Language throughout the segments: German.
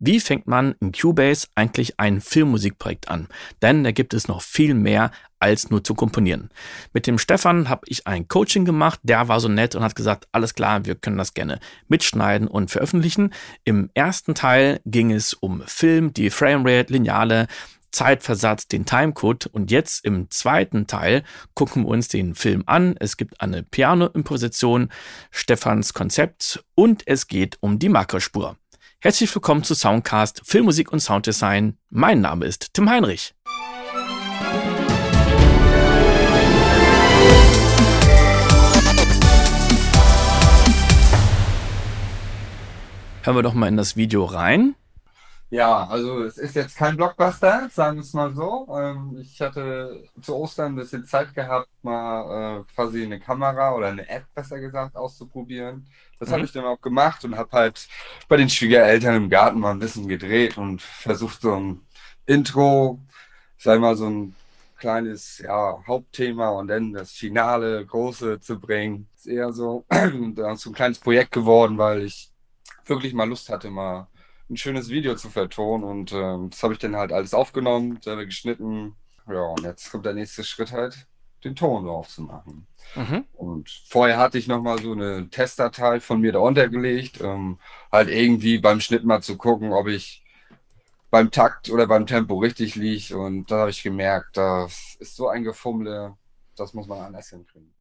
Wie fängt man in Cubase eigentlich ein Filmmusikprojekt an? Denn da gibt es noch viel mehr als nur zu komponieren. Mit dem Stefan habe ich ein Coaching gemacht, der war so nett und hat gesagt, alles klar, wir können das gerne mitschneiden und veröffentlichen. Im ersten Teil ging es um Film, die Framerate, Lineale, Zeitversatz, den Timecode und jetzt im zweiten Teil gucken wir uns den Film an. Es gibt eine Piano-Imposition, Stefans Konzept und es geht um die Makrospur. Herzlich willkommen zu Soundcast Filmmusik und Sounddesign. Mein Name ist Tim Heinrich. Hören wir doch mal in das Video rein. Ja, also es ist jetzt kein Blockbuster, sagen wir es mal so. Ähm, ich hatte zu Ostern ein bisschen Zeit gehabt, mal äh, quasi eine Kamera oder eine App, besser gesagt, auszuprobieren. Das mhm. habe ich dann auch gemacht und habe halt bei den Schwiegereltern im Garten mal ein bisschen gedreht und versucht so ein Intro, sei mal so ein kleines ja, Hauptthema und dann das Finale, große zu bringen. Ist eher so, so ein kleines Projekt geworden, weil ich wirklich mal Lust hatte, mal ein schönes Video zu vertonen. Und ähm, das habe ich dann halt alles aufgenommen, selber geschnitten. Ja, und jetzt kommt der nächste Schritt halt, den Ton drauf zu machen. Mhm. Und vorher hatte ich nochmal so eine Testdatei von mir da untergelegt, ähm, halt irgendwie beim Schnitt mal zu gucken, ob ich beim Takt oder beim Tempo richtig liege. Und da habe ich gemerkt, das ist so ein Gefummle, das muss man anders hinkriegen.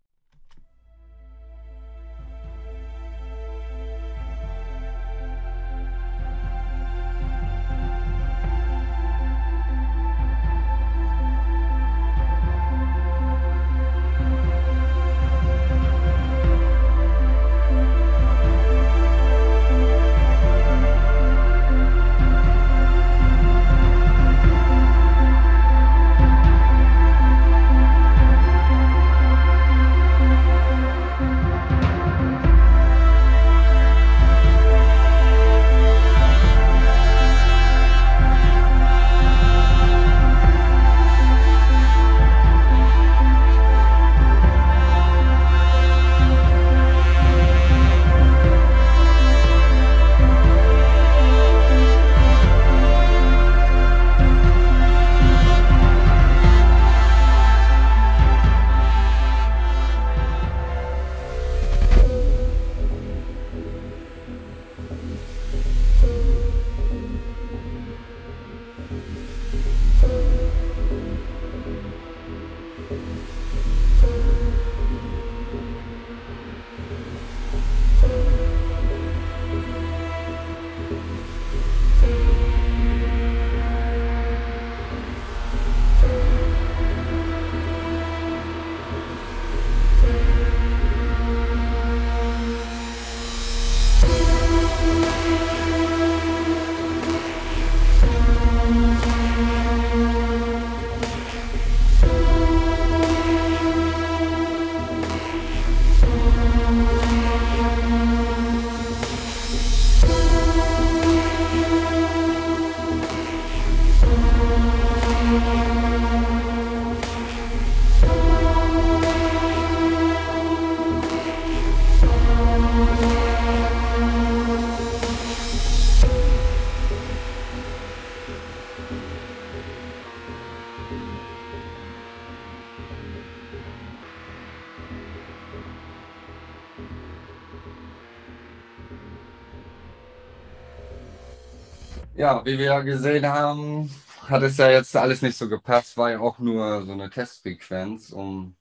Ja, wie wir ja gesehen haben, hat es ja jetzt alles nicht so gepasst, war ja auch nur so eine Testfrequenz. Und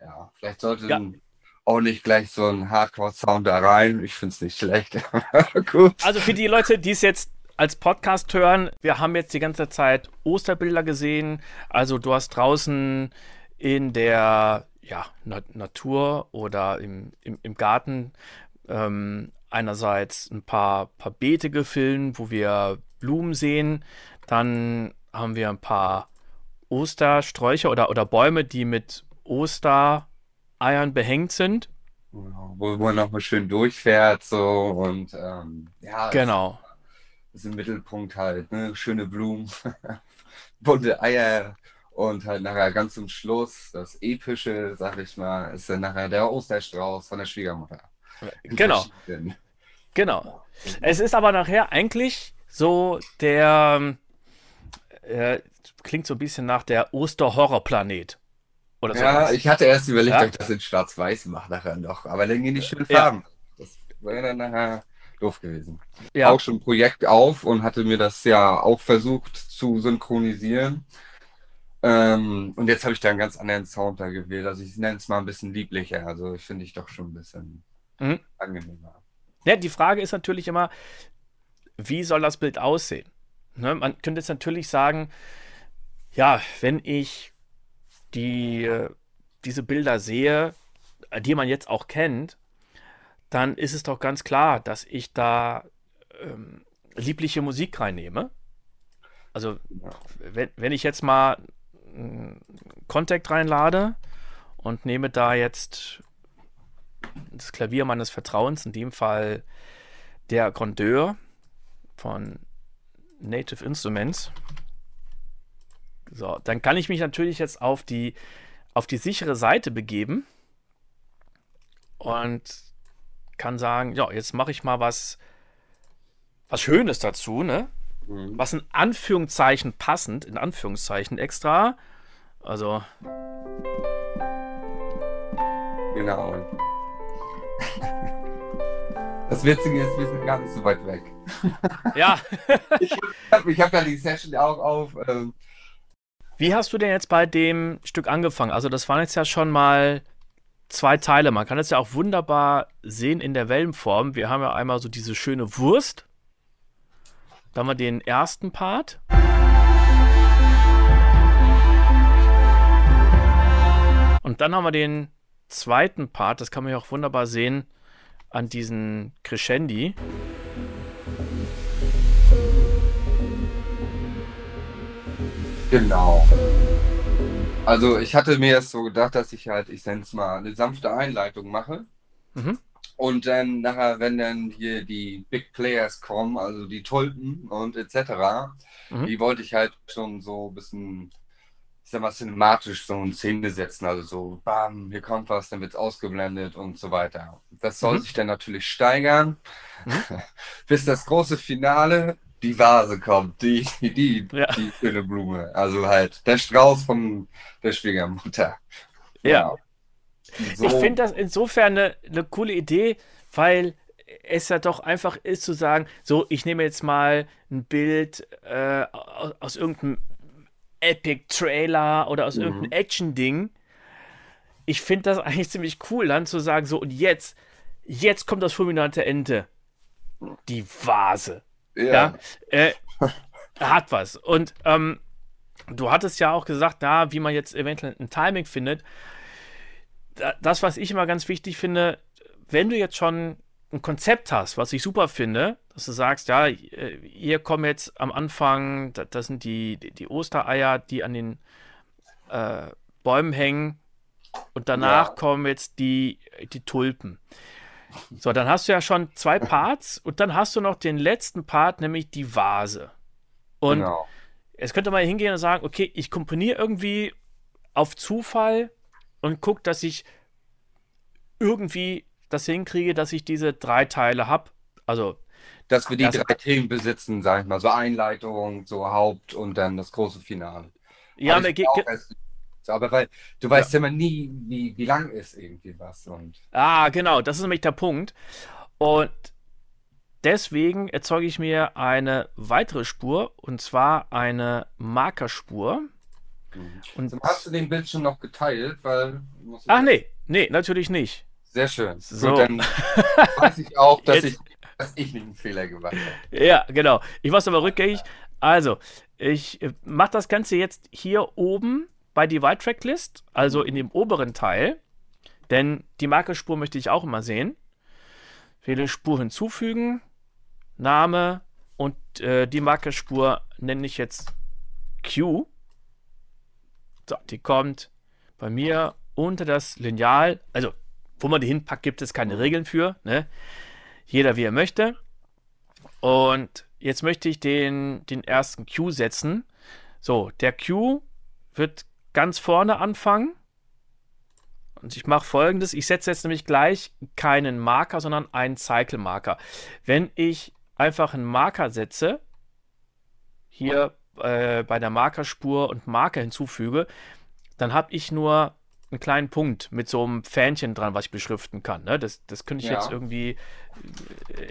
ja, vielleicht sollte ja. auch nicht gleich so ein Hardcore-Sound da rein. Ich finde es nicht schlecht. Gut. Also für die Leute, die es jetzt als Podcast hören, wir haben jetzt die ganze Zeit Osterbilder gesehen. Also du hast draußen in der ja, Na Natur oder im, im, im Garten ähm, einerseits ein paar, paar Beete gefilmt, wo wir Blumen sehen. Dann haben wir ein paar Ostersträucher oder, oder Bäume, die mit Ostereiern behängt sind. Genau, wo man nochmal schön durchfährt, so und ähm, ja. Genau. Das ist im Mittelpunkt halt, ne? Schöne Blumen, bunte Eier und halt nachher ganz zum Schluss, das Epische, sag ich mal, ist dann nachher der Osterstrauß von der Schwiegermutter. Genau. Genau. Es ist aber nachher eigentlich so der äh, klingt so ein bisschen nach der Osterhorrorplanet. Oder so. Ja, ich hatte erst überlegt, ja? ob ich das in Schwarz-Weiß mache nachher noch, aber dann gehen die schönen Farben. Ja. Das wäre dann nachher doof gewesen. Ja. Auch schon ein Projekt auf und hatte mir das ja auch versucht zu synchronisieren. Ähm, und jetzt habe ich da einen ganz anderen Sound da gewählt. Also ich nenne es mal ein bisschen lieblicher. Also ich finde ich doch schon ein bisschen mhm. angenehmer. Ja, die Frage ist natürlich immer, wie soll das Bild aussehen? Ne, man könnte jetzt natürlich sagen, ja, wenn ich die, äh, diese Bilder sehe, die man jetzt auch kennt, dann ist es doch ganz klar, dass ich da ähm, liebliche Musik reinnehme. Also, wenn, wenn ich jetzt mal Contact reinlade und nehme da jetzt das Klavier meines Vertrauens, in dem Fall der Grandeur von Native Instruments. So, dann kann ich mich natürlich jetzt auf die, auf die sichere Seite begeben und kann sagen, ja, jetzt mache ich mal was, was Schönes dazu, ne? Mhm. Was in Anführungszeichen passend, in Anführungszeichen extra. Also. Genau. Das Witzige ist, wir sind gar nicht so weit weg. Ja. ich habe hab ja die Session auch auf. Ähm, Wie hast du denn jetzt bei dem Stück angefangen? Also, das waren jetzt ja schon mal zwei Teile. Man kann es ja auch wunderbar sehen in der Wellenform. Wir haben ja einmal so diese schöne Wurst. Da haben wir den ersten Part. Und dann haben wir den zweiten Part. Das kann man ja auch wunderbar sehen an diesen Crescendi. Genau. Also ich hatte mir jetzt so gedacht, dass ich halt, ich nenne es mal, eine sanfte Einleitung mache. Mhm. Und dann nachher, wenn dann hier die Big Players kommen, also die Tulpen und etc., mhm. die wollte ich halt schon so ein bisschen ich sag mal, cinematisch so in Szene setzen. Also so, bam, hier kommt was, dann wird es ausgeblendet und so weiter. Das soll mhm. sich dann natürlich steigern, mhm. bis das große Finale, die Vase kommt, die, die, die, ja. die schöne Blume. Also halt der Strauß von der Schwiegermutter. Ja. So. Ich finde das insofern eine, eine coole Idee, weil es ja doch einfach ist zu sagen, so, ich nehme jetzt mal ein Bild äh, aus, aus irgendeinem Epic-Trailer oder aus mhm. irgendeinem Action-Ding. Ich finde das eigentlich ziemlich cool, dann zu sagen, so, und jetzt, jetzt kommt das fulminante Ende. Die Vase. Ja. ja äh, hat was. Und ähm, du hattest ja auch gesagt, da, wie man jetzt eventuell ein Timing findet. Das, was ich immer ganz wichtig finde, wenn du jetzt schon ein Konzept hast, was ich super finde, dass du sagst, ja, äh, hier kommen jetzt am Anfang, das sind die, die Ostereier, die an den äh, Bäumen hängen und danach ja. kommen jetzt die, die Tulpen. So, dann hast du ja schon zwei Parts und dann hast du noch den letzten Part, nämlich die Vase. Und genau. jetzt könnte man hingehen und sagen, okay, ich komponiere irgendwie auf Zufall und gucke, dass ich irgendwie das hinkriege, dass ich diese drei Teile habe. Also dass wir die das drei Themen besitzen, sag ich mal, so Einleitung, so Haupt und dann das große Finale. Ja, aber, aber weil du weißt ja immer nie, wie, wie lang ist irgendwie was. Und ah, genau, das ist nämlich der Punkt. Und deswegen erzeuge ich mir eine weitere Spur und zwar eine Markerspur. Mhm. Und so, hast du den Bildschirm noch geteilt? Weil, Ach nee, nee, natürlich nicht. Sehr schön. So, Gut, dann weiß ich auch, dass ich dass ich nicht einen Fehler gemacht habe. Ja, genau. Ich mache es aber rückgängig. Also, ich äh, mache das Ganze jetzt hier oben bei die White Tracklist, also in dem oberen Teil. Denn die Markerspur möchte ich auch immer sehen. Wähle Spur hinzufügen, Name und äh, die Markerspur nenne ich jetzt Q. So, die kommt bei mir unter das Lineal. Also, wo man die hinpackt, gibt es keine Regeln für. Ne? Jeder wie er möchte. Und jetzt möchte ich den, den ersten Q setzen. So, der Q wird ganz vorne anfangen. Und ich mache folgendes: Ich setze jetzt nämlich gleich keinen Marker, sondern einen Cycle-Marker. Wenn ich einfach einen Marker setze, hier äh, bei der Markerspur und Marker hinzufüge, dann habe ich nur einen kleinen Punkt mit so einem Fähnchen dran, was ich beschriften kann. Ne? Das, das könnte ich ja. jetzt irgendwie,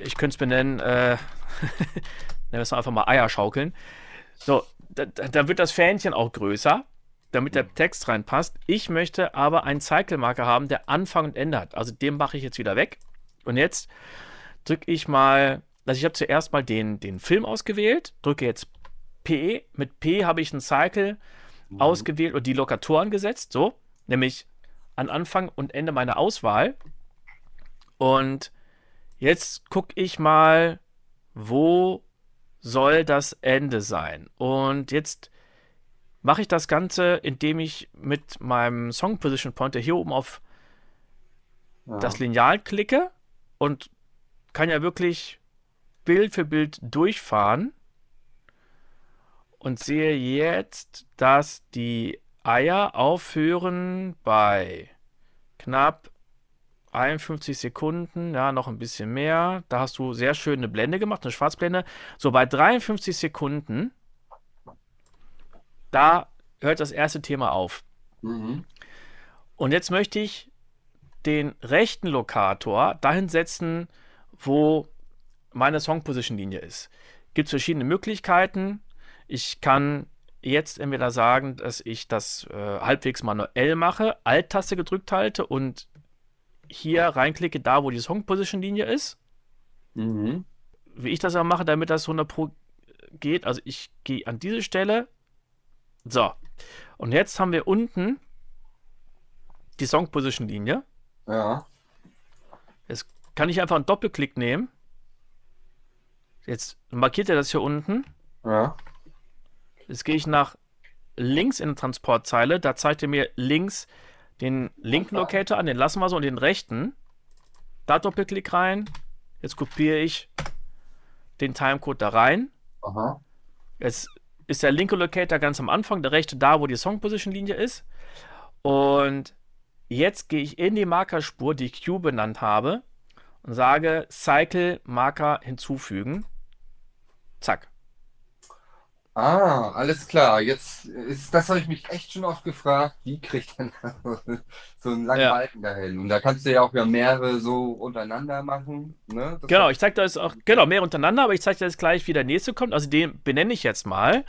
ich könnte es benennen, äh, nennen wir es einfach mal Eier schaukeln. So, da, da, wird das Fähnchen auch größer, damit der Text reinpasst. Ich möchte aber einen Cycle-Marker haben, der Anfang und Ende hat. Also den mache ich jetzt wieder weg. Und jetzt drücke ich mal, also ich habe zuerst mal den, den Film ausgewählt, drücke jetzt P. Mit P habe ich einen Cycle mhm. ausgewählt und die Lokatoren gesetzt, so, nämlich an Anfang und Ende meiner Auswahl. Und jetzt gucke ich mal, wo soll das Ende sein. Und jetzt mache ich das Ganze, indem ich mit meinem Song Position Pointer hier oben auf ja. das Lineal klicke und kann ja wirklich Bild für Bild durchfahren und sehe jetzt, dass die Eier aufhören bei knapp 51 Sekunden, ja, noch ein bisschen mehr. Da hast du sehr schön eine Blende gemacht, eine Schwarzblende. So, bei 53 Sekunden, da hört das erste Thema auf. Mhm. Und jetzt möchte ich den rechten Lokator dahin setzen, wo meine Song Position Linie ist. Gibt es verschiedene Möglichkeiten. Ich kann jetzt entweder sagen, dass ich das äh, halbwegs manuell mache, Alt-Taste gedrückt halte und hier reinklicke, da wo die Song Position Linie ist. Mhm. Wie ich das aber mache, damit das 100 Pro geht, also ich gehe an diese Stelle. So. Und jetzt haben wir unten die Song Position Linie. Ja. Jetzt kann ich einfach einen Doppelklick nehmen. Jetzt markiert er das hier unten. Ja. Jetzt gehe ich nach links in der Transportzeile. Da zeigt er mir links den linken Locator an, den lassen wir so und den rechten. Da Doppelklick rein. Jetzt kopiere ich den Timecode da rein. Aha. Jetzt ist der linke Locator ganz am Anfang, der rechte da, wo die Song Position Linie ist. Und jetzt gehe ich in die Markerspur, die ich Q benannt habe, und sage Cycle Marker hinzufügen. Zack. Ah, alles klar. Jetzt ist, das habe ich mich echt schon oft gefragt, wie kriegt man so einen langen ja. Balken dahin? Und da kannst du ja auch wieder mehrere so untereinander machen. Ne? Genau, ich zeige das auch, genau, mehr untereinander, aber ich zeige dir jetzt gleich, wie der nächste kommt. Also den benenne ich jetzt mal.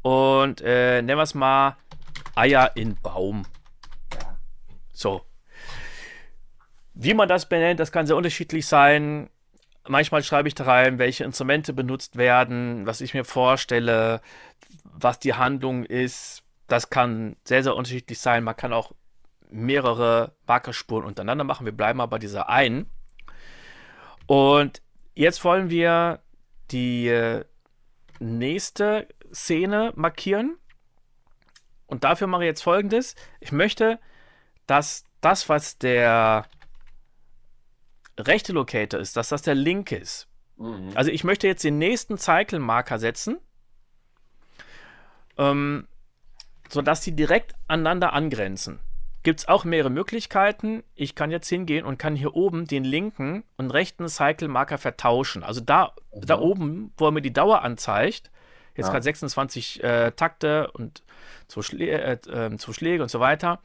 Und äh, nennen wir es mal Eier in Baum. Ja. So. Wie man das benennt, das kann sehr unterschiedlich sein. Manchmal schreibe ich da rein, welche Instrumente benutzt werden, was ich mir vorstelle, was die Handlung ist. Das kann sehr, sehr unterschiedlich sein. Man kann auch mehrere Markerspuren untereinander machen. Wir bleiben aber bei dieser einen. Und jetzt wollen wir die äh, nächste Szene markieren. Und dafür mache ich jetzt folgendes. Ich möchte, dass das, was der rechte Locator ist, dass das der linke ist. Mhm. Also ich möchte jetzt den nächsten Cycle-Marker setzen, ähm, sodass die direkt aneinander angrenzen. Gibt es auch mehrere Möglichkeiten. Ich kann jetzt hingehen und kann hier oben den linken und rechten Cycle-Marker vertauschen. Also da, mhm. da oben, wo er mir die Dauer anzeigt, jetzt ja. gerade 26 äh, Takte und zwei, Schlä äh, äh, zwei Schläge und so weiter.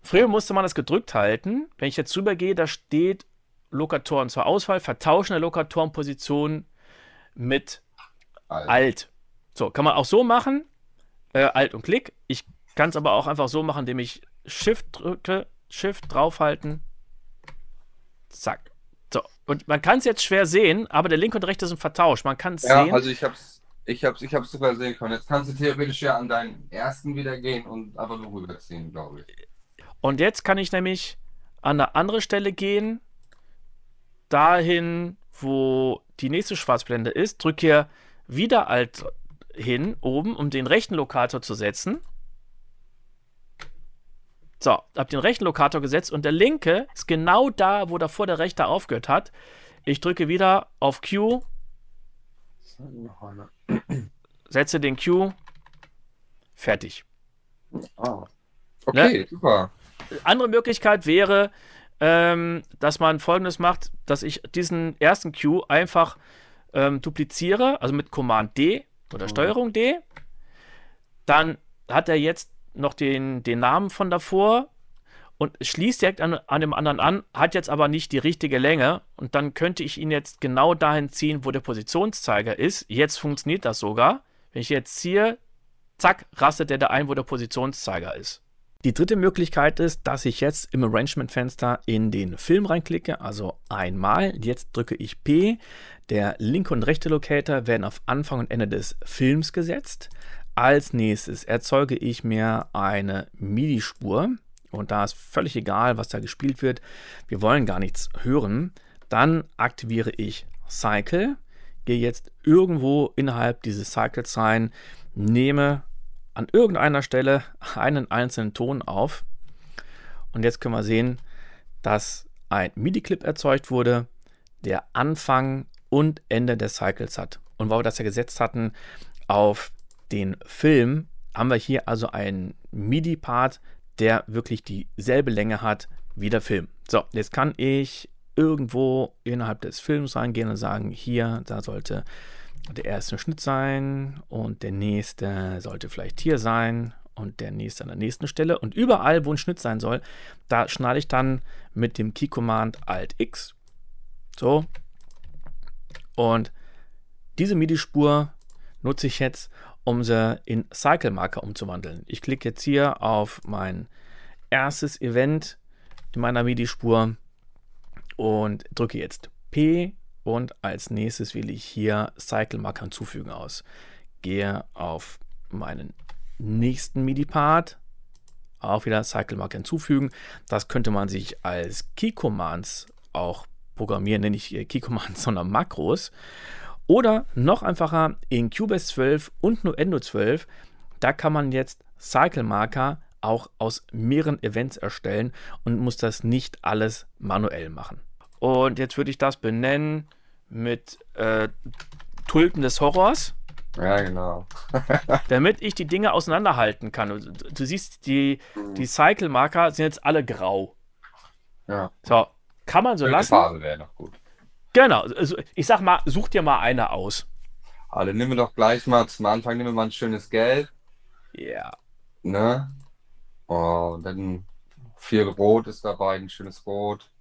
Früher musste man das gedrückt halten. Wenn ich jetzt rübergehe, da steht Lokatoren zur Auswahl, vertauschen der Lokatorenposition mit Alt. Alt. So, kann man auch so machen, äh, Alt und Klick. Ich kann es aber auch einfach so machen, indem ich Shift drücke, Shift draufhalten, zack. So, und man kann es jetzt schwer sehen, aber der linke und rechte sind vertauscht. Man kann es ja, sehen. also ich habe es ich hab's, ich hab's super sehen können. Jetzt kannst du theoretisch ja an deinen ersten wieder gehen und einfach nur rüberziehen, glaube ich. Und jetzt kann ich nämlich an eine andere Stelle gehen dahin, wo die nächste Schwarzblende ist, drücke hier wieder Alt hin, oben, um den rechten Lokator zu setzen. So, habe den rechten Lokator gesetzt und der linke ist genau da, wo davor der rechte aufgehört hat. Ich drücke wieder auf Q. Setze den Q. Fertig. Ah. Okay, ne? super. Andere Möglichkeit wäre, ähm, dass man folgendes macht, dass ich diesen ersten Q einfach ähm, dupliziere, also mit Command D oder mhm. Steuerung D. Dann hat er jetzt noch den, den Namen von davor und schließt direkt an, an dem anderen an, hat jetzt aber nicht die richtige Länge und dann könnte ich ihn jetzt genau dahin ziehen, wo der Positionszeiger ist. Jetzt funktioniert das sogar. Wenn ich jetzt ziehe, zack, rastet der da ein, wo der Positionszeiger ist. Die dritte Möglichkeit ist, dass ich jetzt im Arrangement-Fenster in den Film reinklicke, also einmal. Jetzt drücke ich P. Der linke und rechte Locator werden auf Anfang und Ende des Films gesetzt. Als nächstes erzeuge ich mir eine MIDI-Spur und da ist völlig egal, was da gespielt wird. Wir wollen gar nichts hören. Dann aktiviere ich Cycle, gehe jetzt irgendwo innerhalb dieses Cycles rein, nehme an irgendeiner Stelle einen einzelnen Ton auf und jetzt können wir sehen, dass ein MIDI-Clip erzeugt wurde, der Anfang und Ende des Cycles hat. Und weil wir das ja gesetzt hatten auf den Film, haben wir hier also einen MIDI-Part, der wirklich dieselbe Länge hat wie der Film. So, jetzt kann ich irgendwo innerhalb des Films reingehen und sagen, hier, da sollte der erste Schnitt sein und der nächste sollte vielleicht hier sein und der nächste an der nächsten Stelle. Und überall, wo ein Schnitt sein soll, da schneide ich dann mit dem Key-Command Alt X. So. Und diese MIDI-Spur nutze ich jetzt, um sie in Cycle-Marker umzuwandeln. Ich klicke jetzt hier auf mein erstes Event in meiner MIDI-Spur und drücke jetzt P und als nächstes wähle ich hier Cycle-Marker hinzufügen aus. Gehe auf meinen nächsten MIDI-Part, auch wieder Cycle-Marker hinzufügen. Das könnte man sich als Key-Commands auch programmieren, nenne ich Key-Commands, sondern Makros. Oder noch einfacher in Cubase 12 und Nuendo 12, da kann man jetzt Cycle Marker auch aus mehreren Events erstellen und muss das nicht alles manuell machen. Und jetzt würde ich das benennen mit äh, Tulpen des Horrors. Ja, genau. damit ich die Dinge auseinanderhalten kann. Du, du siehst, die, die Cycle-Marker sind jetzt alle grau. Ja. So, kann man so Welche lassen. Phase wäre noch gut. Genau, also ich sag mal, such dir mal eine aus. Alle, nehmen wir doch gleich mal zum Anfang, nehmen wir mal ein schönes Gelb. Ja. Ne? Oh, und dann viel Rot ist dabei, ein schönes Rot.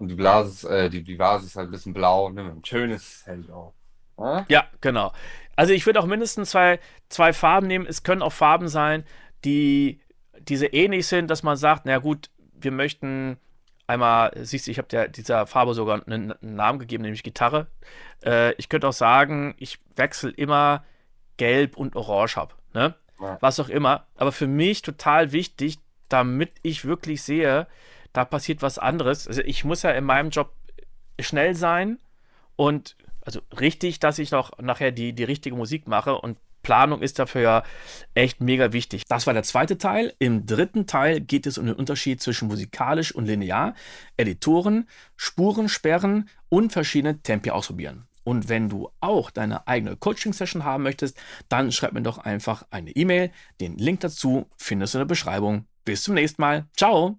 Und die Blase ist, äh, die, die Vase ist halt ein bisschen blau, wir ein schönes Hellblau. Ja? ja, genau. Also ich würde auch mindestens zwei, zwei Farben nehmen. Es können auch Farben sein, die diese ähnlich sind, dass man sagt, na gut, wir möchten Einmal, siehst du, ich habe dieser Farbe sogar einen, einen, Namen gegeben, nämlich Gitarre. Äh, ich könnte auch sagen, ich wechsle immer Gelb und Orange ab. Ne? Ja. Was auch immer. Aber für mich total wichtig, damit ich wirklich sehe, da passiert was anderes. Also ich muss ja in meinem Job schnell sein und also richtig, dass ich noch nachher die, die richtige Musik mache und Planung ist dafür ja echt mega wichtig. Das war der zweite Teil. Im dritten Teil geht es um den Unterschied zwischen musikalisch und linear, Editoren, Spuren sperren und verschiedene Tempi ausprobieren. Und wenn du auch deine eigene Coaching-Session haben möchtest, dann schreib mir doch einfach eine E-Mail. Den Link dazu findest du in der Beschreibung. Bis zum nächsten Mal. Ciao!